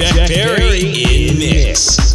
Jack Perry in mix. Every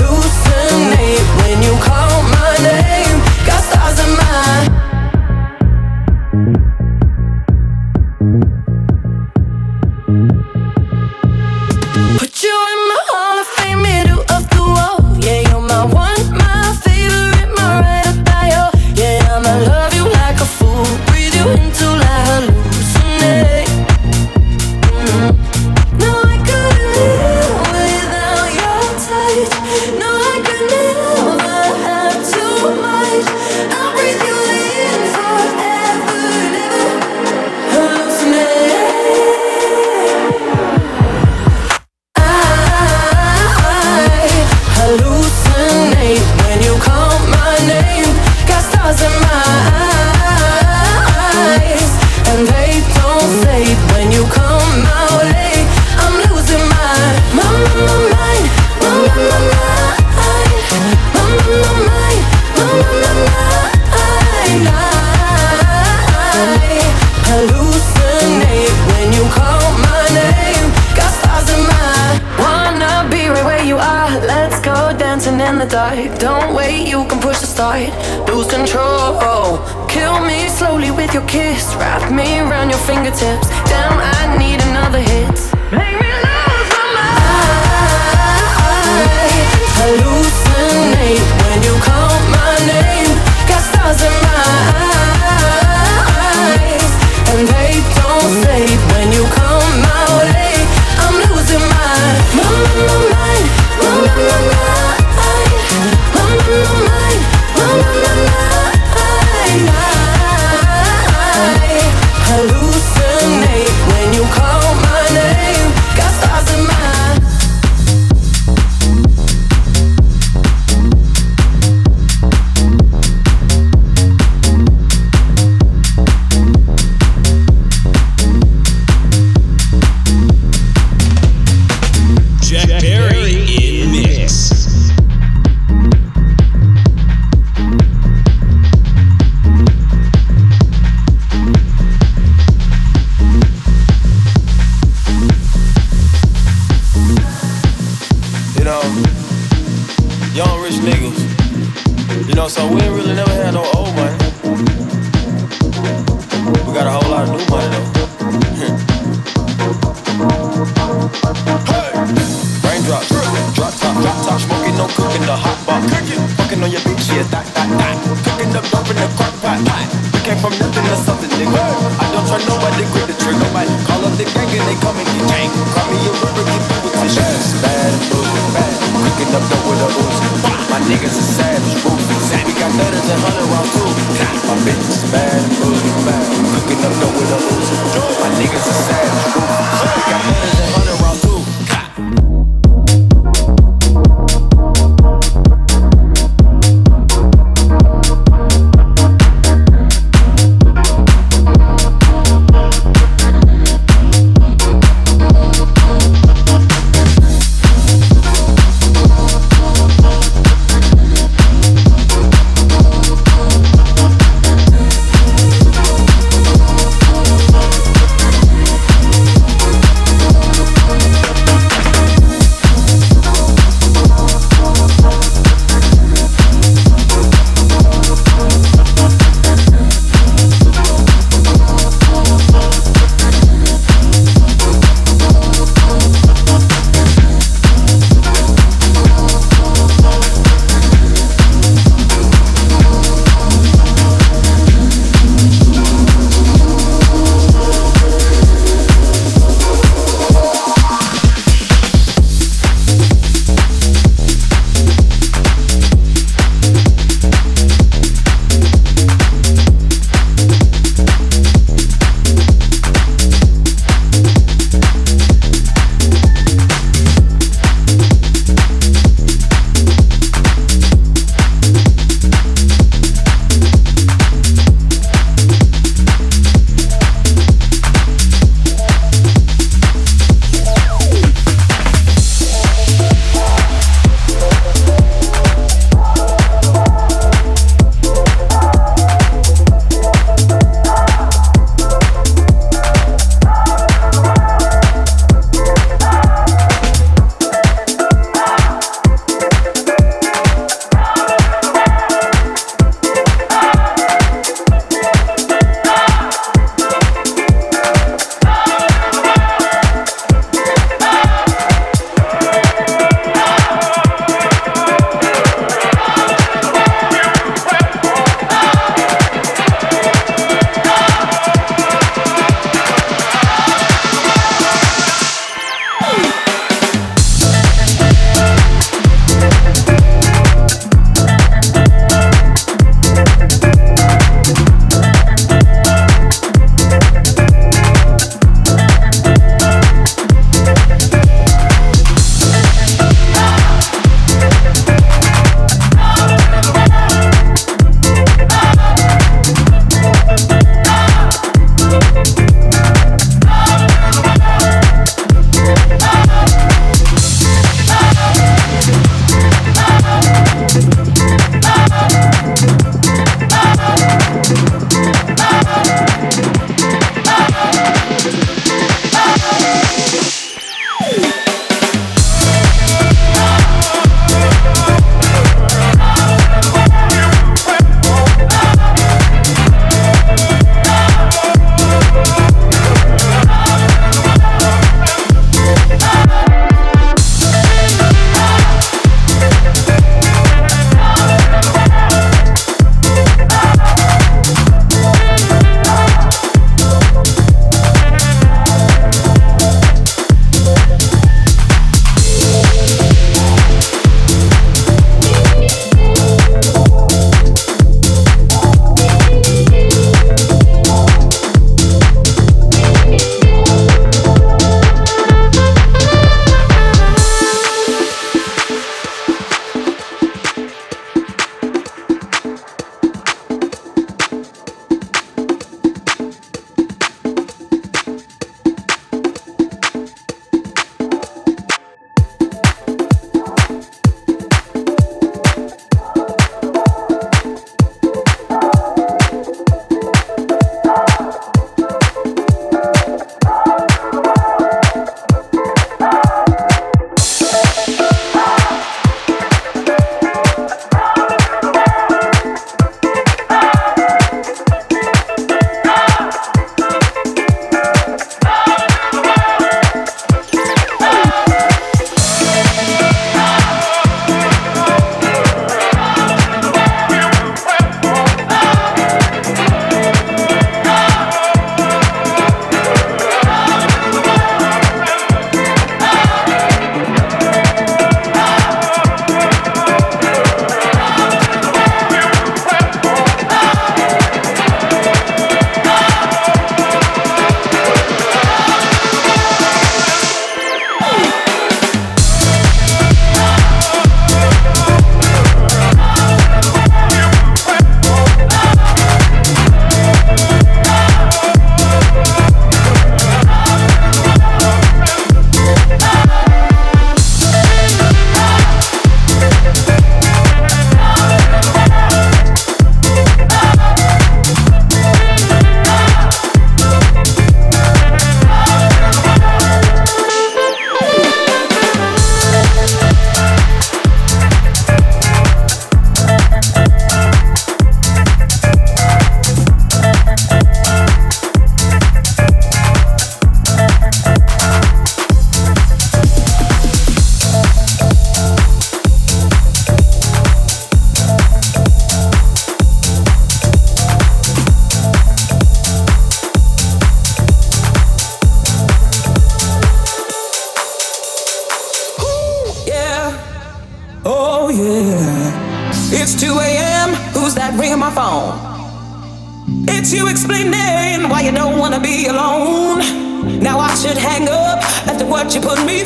lose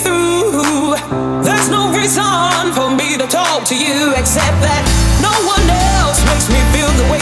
through. There's no reason for me to talk to you except that no one else makes me feel the way.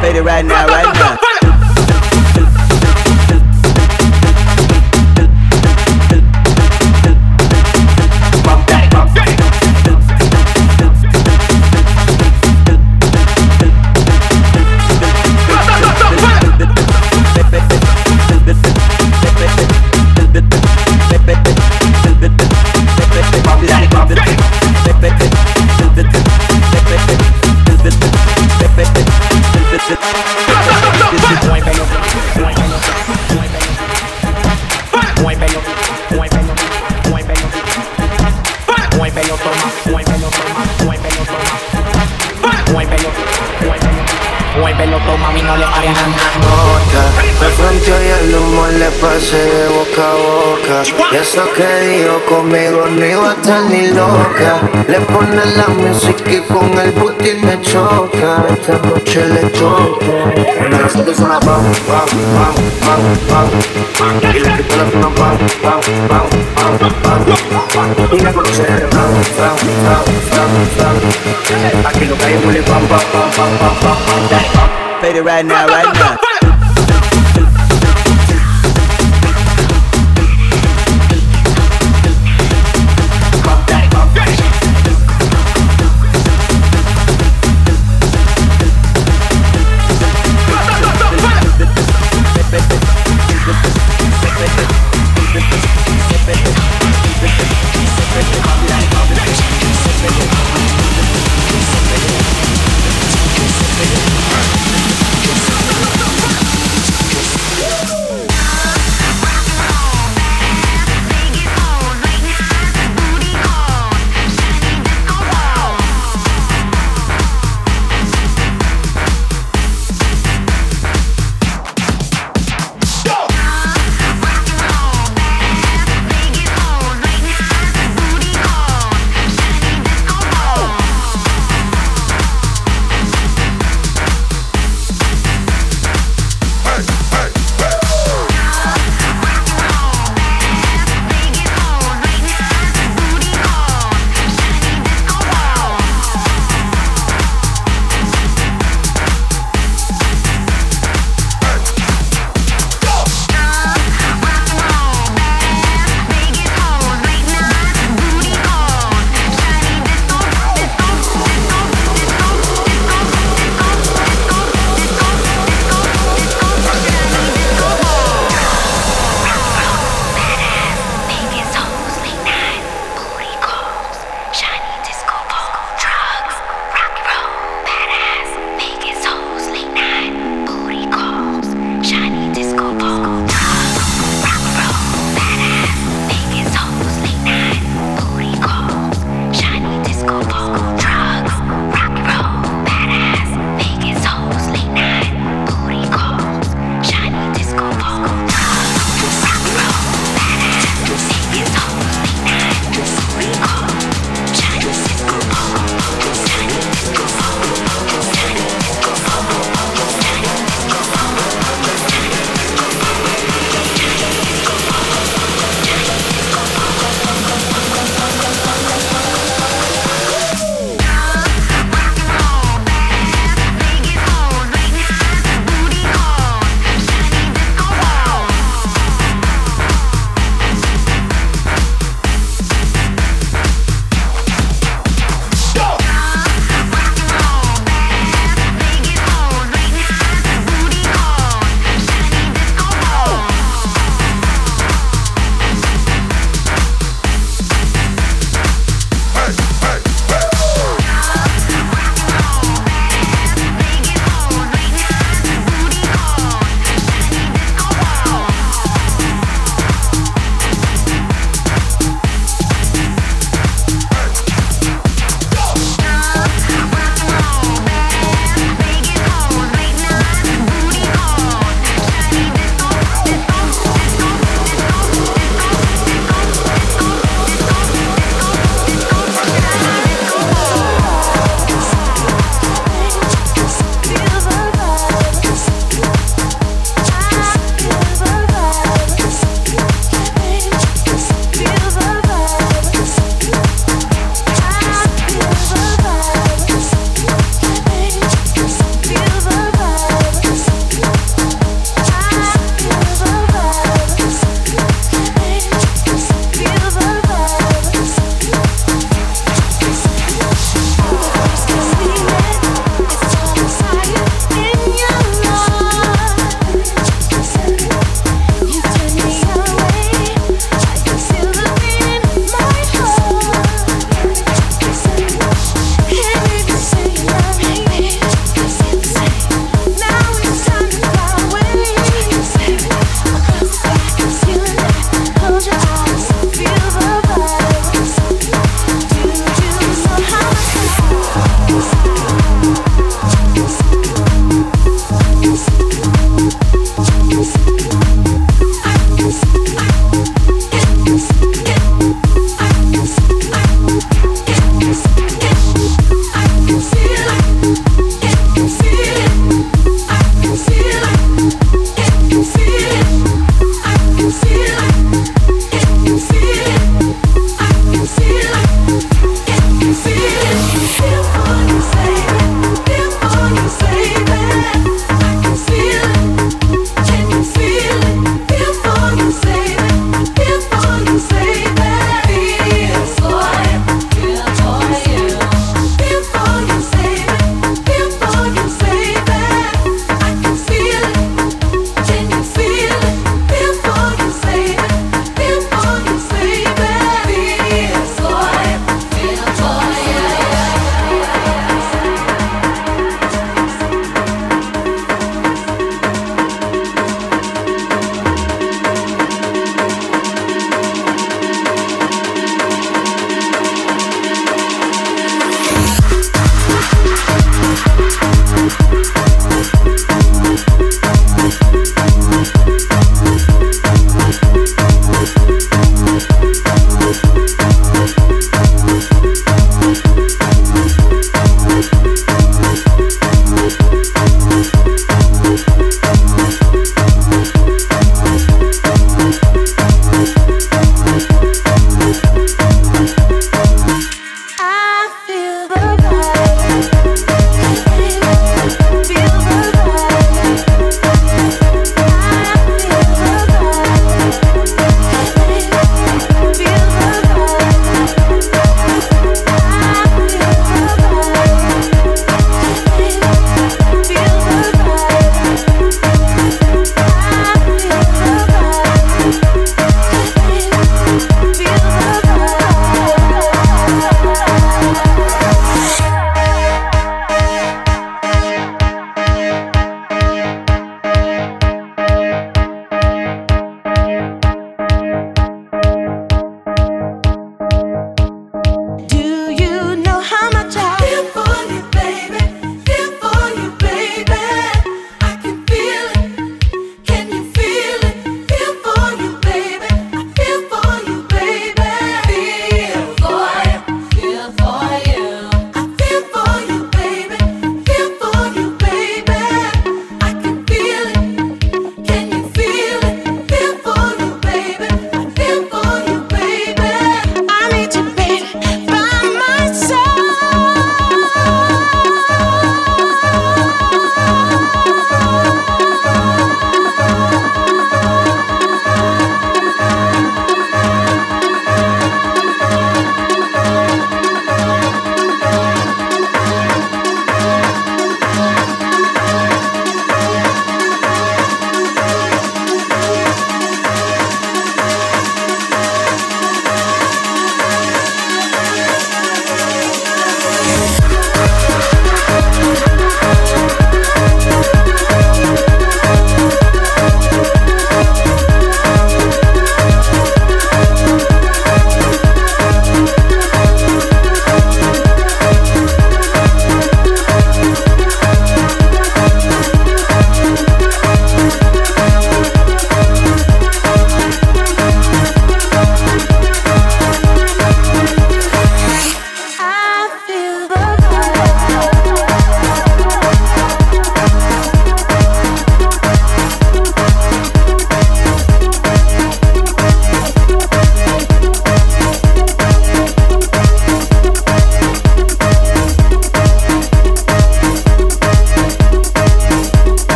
Fade it right now, right now. Y eso que dijo conmigo no iba a estar ni loca. Le pone la música y con el booty me choca. Esta noche le toca. Una vez que suena pam, pam, pam, pam, pam. Y le quito la pam, pam, pam, pam, pam. Y la conoce, pam. Aquí que pam, pam, pam, pam, pam, pam, pam. It right now, right now.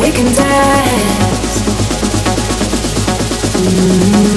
We can dance. Mm-hmm.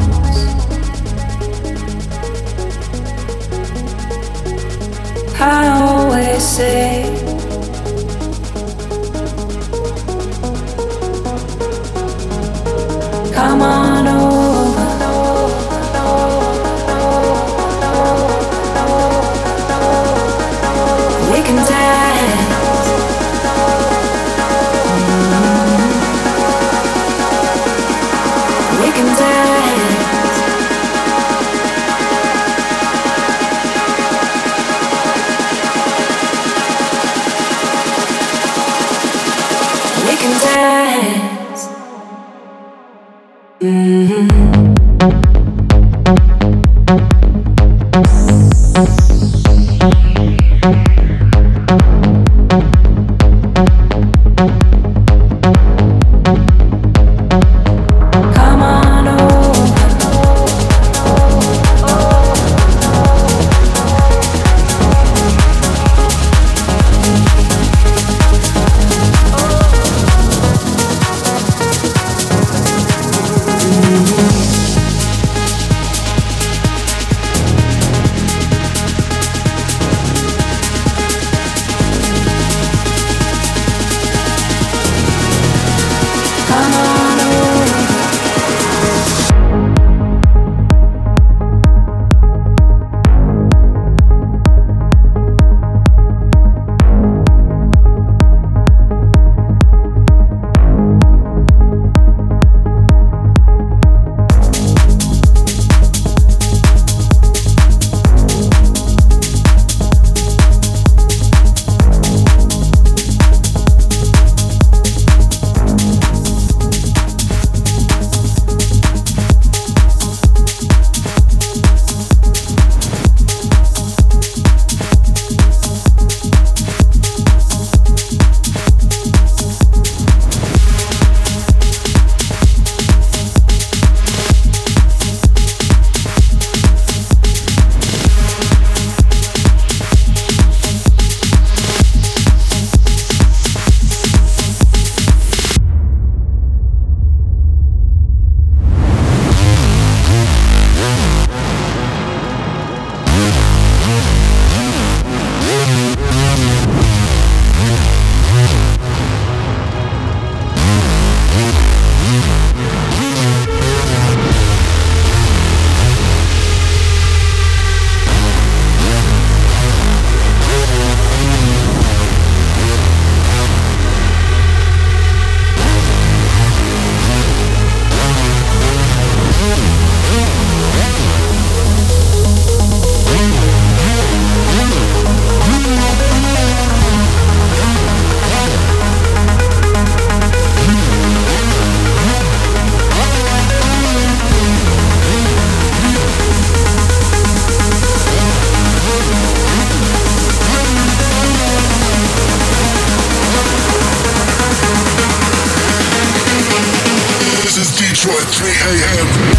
I always say. Come on. a.m.